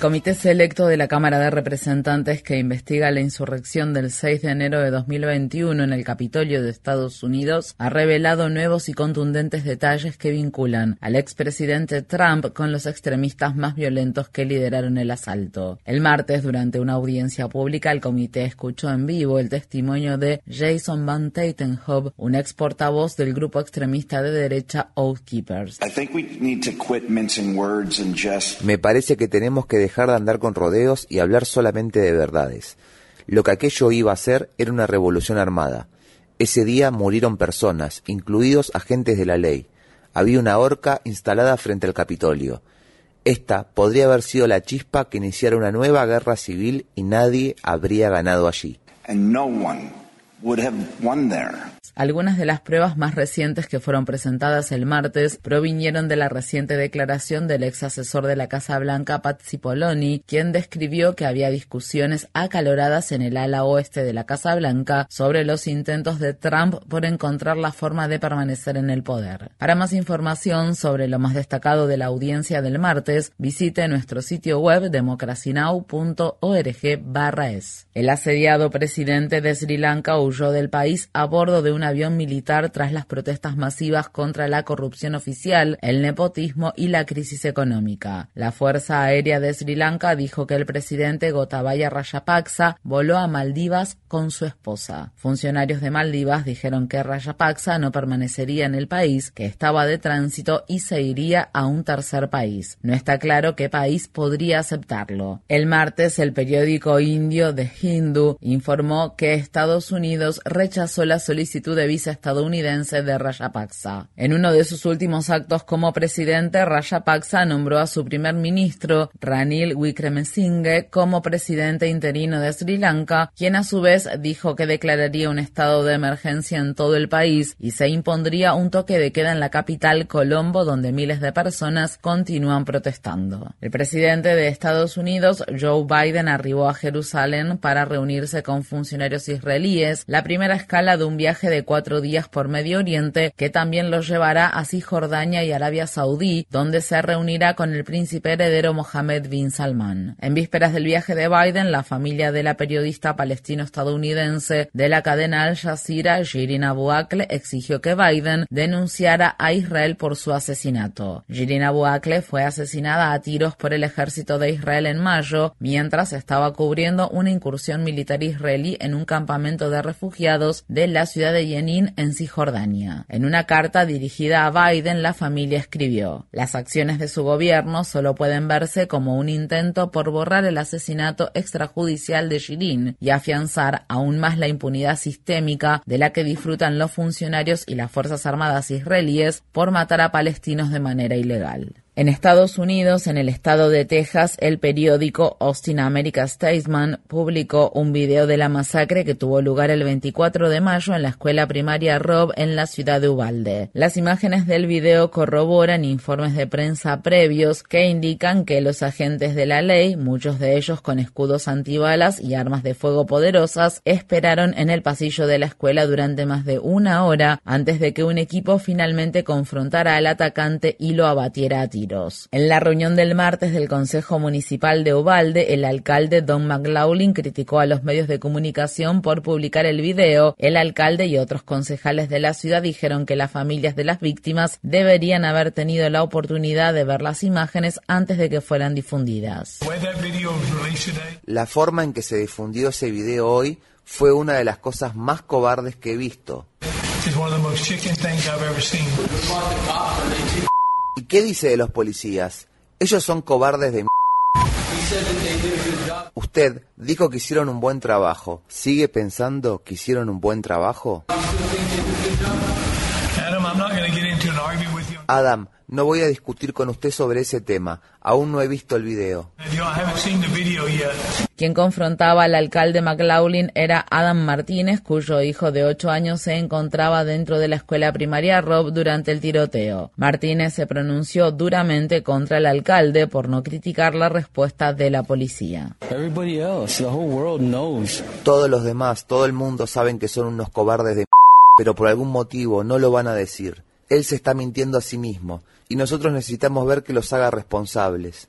El Comité Selecto de la Cámara de Representantes que investiga la insurrección del 6 de enero de 2021 en el Capitolio de Estados Unidos ha revelado nuevos y contundentes detalles que vinculan al expresidente Trump con los extremistas más violentos que lideraron el asalto. El martes, durante una audiencia pública, el comité escuchó en vivo el testimonio de Jason Van Tatenhove, un ex portavoz del grupo extremista de derecha Oath Keepers. Me parece que tenemos que dejar de andar con rodeos y hablar solamente de verdades. Lo que aquello iba a ser era una revolución armada. Ese día murieron personas, incluidos agentes de la ley. Había una horca instalada frente al Capitolio. Esta podría haber sido la chispa que iniciara una nueva guerra civil y nadie habría ganado allí. Algunas de las pruebas más recientes que fueron presentadas el martes provinieron de la reciente declaración del ex asesor de la Casa Blanca, Pat Cipolloni, quien describió que había discusiones acaloradas en el ala oeste de la Casa Blanca sobre los intentos de Trump por encontrar la forma de permanecer en el poder. Para más información sobre lo más destacado de la audiencia del martes, visite nuestro sitio web democracynow.org/es. El asediado presidente de Sri Lanka huyó del país a bordo de un avión militar tras las protestas masivas contra la corrupción oficial, el nepotismo y la crisis económica. La Fuerza Aérea de Sri Lanka dijo que el presidente Gotabaya Rajapaksa voló a Maldivas con su esposa. Funcionarios de Maldivas dijeron que Rajapaksa no permanecería en el país, que estaba de tránsito y se iría a un tercer país. No está claro qué país podría aceptarlo. El martes, el periódico indio The Hindu informó que Estados Unidos rechazó la solicitud de visa estadounidense de Rajapaksa. En uno de sus últimos actos como presidente, Rajapaksa nombró a su primer ministro, Ranil Wickremesinghe, como presidente interino de Sri Lanka, quien a su vez dijo que declararía un estado de emergencia en todo el país y se impondría un toque de queda en la capital Colombo, donde miles de personas continúan protestando. El presidente de Estados Unidos, Joe Biden, arribó a Jerusalén para reunirse con funcionarios israelíes, la primera escala de un viaje de cuatro días por Medio Oriente que también lo llevará a Cisjordania y Arabia Saudí, donde se reunirá con el príncipe heredero Mohammed bin Salman. En vísperas del viaje de Biden, la familia de la periodista palestino-estadounidense de la cadena Al Jazeera, Shirin Abu Akleh, exigió que Biden denunciara a Israel por su asesinato. Shirin Abu Akleh fue asesinada a tiros por el ejército de Israel en mayo, mientras estaba cubriendo una incursión militar israelí en un campamento de refugiados de la ciudad de Jenin en Cisjordania. En una carta dirigida a Biden, la familia escribió: Las acciones de su gobierno solo pueden verse como un intento por borrar el asesinato extrajudicial de Shirin y afianzar aún más la impunidad sistémica de la que disfrutan los funcionarios y las Fuerzas Armadas israelíes por matar a palestinos de manera ilegal. En Estados Unidos, en el estado de Texas, el periódico Austin America Statesman publicó un video de la masacre que tuvo lugar el 24 de mayo en la escuela primaria Rob en la ciudad de Uvalde. Las imágenes del video corroboran informes de prensa previos que indican que los agentes de la ley, muchos de ellos con escudos antibalas y armas de fuego poderosas, esperaron en el pasillo de la escuela durante más de una hora antes de que un equipo finalmente confrontara al atacante y lo abatiera a tiros. En la reunión del martes del Consejo Municipal de Ubalde, el alcalde Don McLaughlin criticó a los medios de comunicación por publicar el video. El alcalde y otros concejales de la ciudad dijeron que las familias de las víctimas deberían haber tenido la oportunidad de ver las imágenes antes de que fueran difundidas. La forma en que se difundió ese video hoy fue una de las cosas más cobardes que he visto. ¿Y qué dice de los policías? Ellos son cobardes de... Usted dijo que hicieron un buen trabajo. ¿Sigue pensando que hicieron un buen trabajo? Adam, no voy a discutir con usted sobre ese tema. Aún no he visto el video. Quien confrontaba al alcalde McLaughlin era Adam Martínez, cuyo hijo de 8 años se encontraba dentro de la escuela primaria Rob durante el tiroteo. Martínez se pronunció duramente contra el alcalde por no criticar la respuesta de la policía. Todos los demás, todo el mundo saben que son unos cobardes de pero por algún motivo no lo van a decir. Él se está mintiendo a sí mismo y nosotros necesitamos ver que los haga responsables.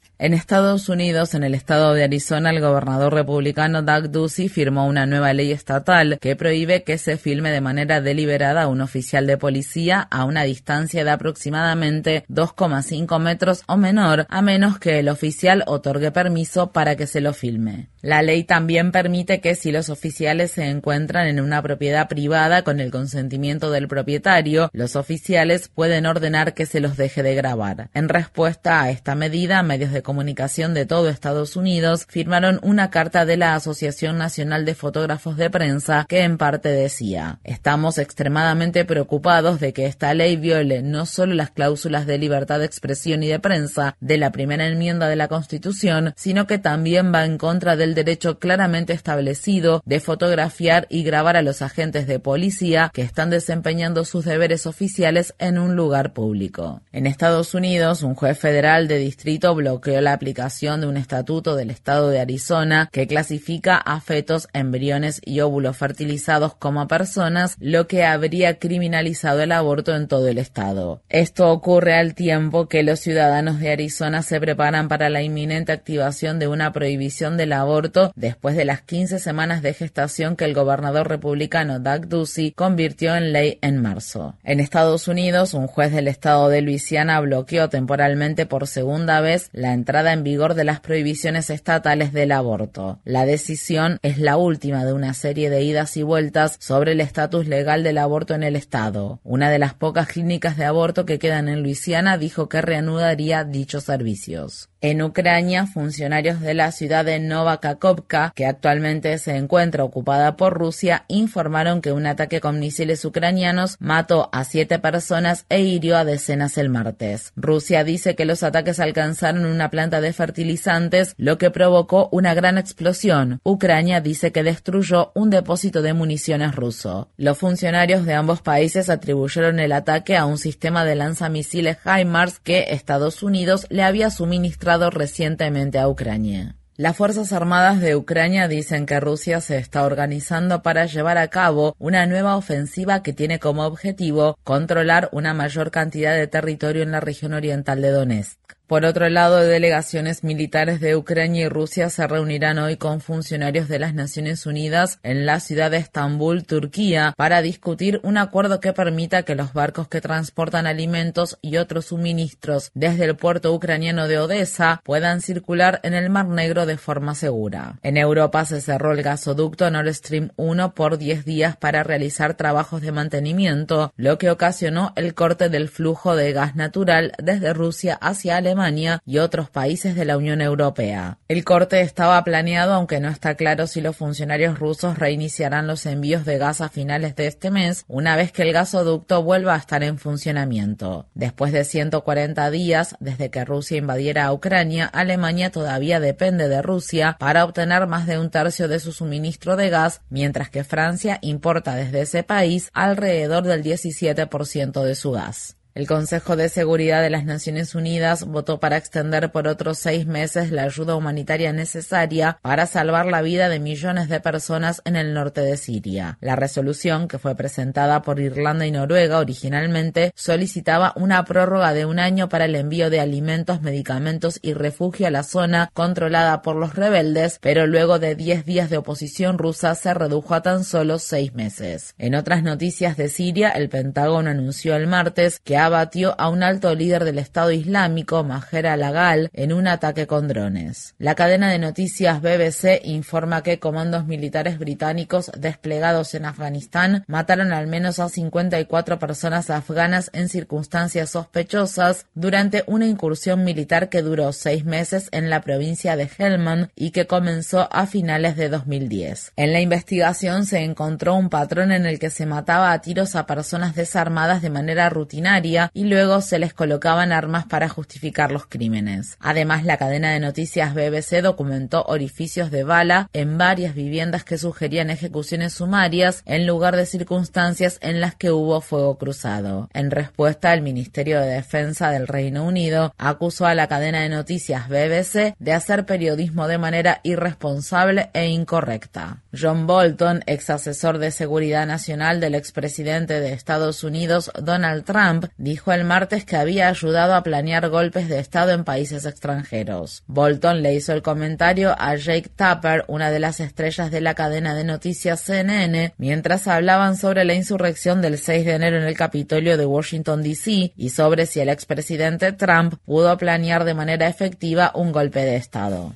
En Estados Unidos, en el estado de Arizona, el gobernador republicano Doug Ducey firmó una nueva ley estatal que prohíbe que se filme de manera deliberada a un oficial de policía a una distancia de aproximadamente 2,5 metros o menor, a menos que el oficial otorgue permiso para que se lo filme. La ley también permite que si los oficiales se encuentran en una propiedad privada con el consentimiento del propietario, los oficiales pueden ordenar que se los deje de grabar. En respuesta a esta medida, medios de comunicación de todo Estados Unidos firmaron una carta de la Asociación Nacional de Fotógrafos de Prensa que en parte decía, estamos extremadamente preocupados de que esta ley viole no solo las cláusulas de libertad de expresión y de prensa de la primera enmienda de la Constitución, sino que también va en contra del derecho claramente establecido de fotografiar y grabar a los agentes de policía que están desempeñando sus deberes oficiales en un lugar público. En Estados Unidos, un juez federal de distrito bloqueó la aplicación de un estatuto del estado de Arizona que clasifica a fetos, embriones y óvulos fertilizados como personas, lo que habría criminalizado el aborto en todo el estado. Esto ocurre al tiempo que los ciudadanos de Arizona se preparan para la inminente activación de una prohibición del aborto después de las 15 semanas de gestación que el gobernador republicano Doug Ducey convirtió en ley en marzo. En Estados Unidos, un juez del estado de Luisiana bloqueó temporalmente por segunda vez la entrada en vigor de las prohibiciones estatales del aborto. La decisión es la última de una serie de idas y vueltas sobre el estatus legal del aborto en el estado. Una de las pocas clínicas de aborto que quedan en Luisiana dijo que reanudaría dichos servicios. En Ucrania, funcionarios de la ciudad de Novakakovka, que actualmente se encuentra ocupada por Rusia, informaron que un ataque con misiles ucranianos mató a siete personas e hirió a decenas el martes. Rusia dice que los ataques alcanzaron una planta de fertilizantes, lo que provocó una gran explosión. Ucrania dice que destruyó un depósito de municiones ruso. Los funcionarios de ambos países atribuyeron el ataque a un sistema de lanzamisiles HIMARS que Estados Unidos le había suministrado recientemente a Ucrania. Las Fuerzas Armadas de Ucrania dicen que Rusia se está organizando para llevar a cabo una nueva ofensiva que tiene como objetivo controlar una mayor cantidad de territorio en la región oriental de Donetsk. Por otro lado, delegaciones militares de Ucrania y Rusia se reunirán hoy con funcionarios de las Naciones Unidas en la ciudad de Estambul, Turquía, para discutir un acuerdo que permita que los barcos que transportan alimentos y otros suministros desde el puerto ucraniano de Odessa puedan circular en el Mar Negro de forma segura. En Europa se cerró el gasoducto Nord Stream 1 por 10 días para realizar trabajos de mantenimiento, lo que ocasionó el corte del flujo de gas natural desde Rusia hacia Alemania y otros países de la Unión Europea. El corte estaba planeado, aunque no está claro si los funcionarios rusos reiniciarán los envíos de gas a finales de este mes, una vez que el gasoducto vuelva a estar en funcionamiento. Después de 140 días desde que Rusia invadiera a Ucrania, Alemania todavía depende de Rusia para obtener más de un tercio de su suministro de gas, mientras que Francia importa desde ese país alrededor del 17% de su gas. El Consejo de Seguridad de las Naciones Unidas votó para extender por otros seis meses la ayuda humanitaria necesaria para salvar la vida de millones de personas en el norte de Siria. La resolución, que fue presentada por Irlanda y Noruega originalmente, solicitaba una prórroga de un año para el envío de alimentos, medicamentos y refugio a la zona controlada por los rebeldes, pero luego de diez días de oposición rusa se redujo a tan solo seis meses. En otras noticias de Siria, el Pentágono anunció el martes que abatió a un alto líder del Estado Islámico, Maher al-Agal, en un ataque con drones. La cadena de noticias BBC informa que comandos militares británicos desplegados en Afganistán mataron al menos a 54 personas afganas en circunstancias sospechosas durante una incursión militar que duró seis meses en la provincia de Helmand y que comenzó a finales de 2010. En la investigación se encontró un patrón en el que se mataba a tiros a personas desarmadas de manera rutinaria y luego se les colocaban armas para justificar los crímenes. Además, la cadena de noticias BBC documentó orificios de bala en varias viviendas que sugerían ejecuciones sumarias en lugar de circunstancias en las que hubo fuego cruzado. En respuesta, el Ministerio de Defensa del Reino Unido acusó a la cadena de noticias BBC de hacer periodismo de manera irresponsable e incorrecta. John Bolton, ex asesor de seguridad nacional del expresidente de Estados Unidos Donald Trump, dijo el martes que había ayudado a planear golpes de Estado en países extranjeros. Bolton le hizo el comentario a Jake Tapper, una de las estrellas de la cadena de noticias CNN, mientras hablaban sobre la insurrección del 6 de enero en el Capitolio de Washington, D.C. y sobre si el expresidente Trump pudo planear de manera efectiva un golpe de Estado.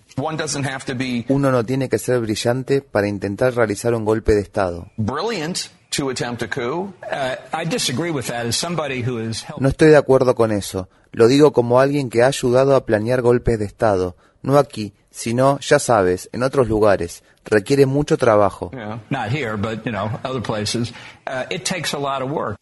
Uno no tiene que ser brillante para intentar realizar un golpe de Estado. No estoy de acuerdo con eso. Lo digo como alguien que ha ayudado a planear golpes de Estado, no aquí, sino, ya sabes, en otros lugares. Requiere mucho trabajo.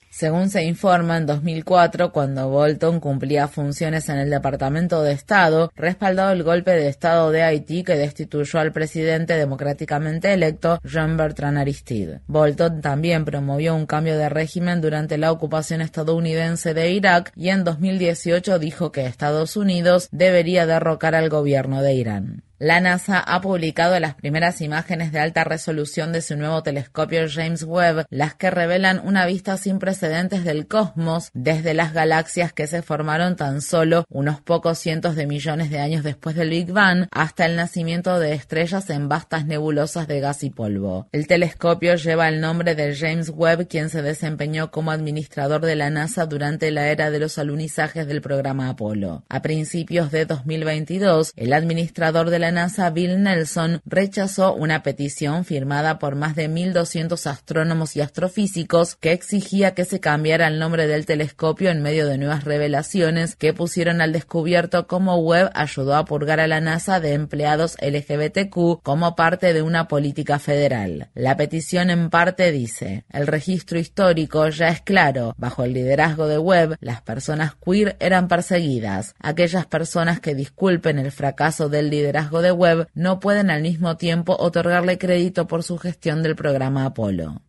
Según se informa, en 2004, cuando Bolton cumplía funciones en el Departamento de Estado, respaldó el golpe de Estado de Haití que destituyó al presidente democráticamente electo, Jean Bertrand Aristide. Bolton también promovió un cambio de régimen durante la ocupación estadounidense de Irak y en 2018 dijo que Estados Unidos debería derrocar al gobierno de Irán. La NASA ha publicado las primeras imágenes de alta resolución de su nuevo telescopio James Webb, las que revelan una vista sin precedentes del cosmos desde las galaxias que se formaron tan solo unos pocos cientos de millones de años después del Big Bang hasta el nacimiento de estrellas en vastas nebulosas de gas y polvo. El telescopio lleva el nombre de James Webb, quien se desempeñó como administrador de la NASA durante la era de los alunizajes del programa Apolo. A principios de 2022, el administrador de la NASA Bill Nelson rechazó una petición firmada por más de 1.200 astrónomos y astrofísicos que exigía que se cambiara el nombre del telescopio en medio de nuevas revelaciones que pusieron al descubierto cómo Webb ayudó a purgar a la NASA de empleados LGBTQ como parte de una política federal. La petición en parte dice, el registro histórico ya es claro, bajo el liderazgo de Webb, las personas queer eran perseguidas. Aquellas personas que disculpen el fracaso del liderazgo de Webb no pueden al mismo tiempo otorgarle crédito por su gestión del programa Apolo.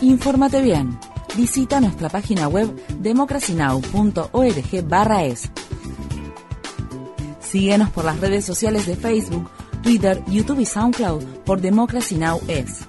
Infórmate bien. Visita nuestra página web democracynow.org/es. Síguenos por las redes sociales de Facebook, Twitter, YouTube y SoundCloud por Democracy Now! es.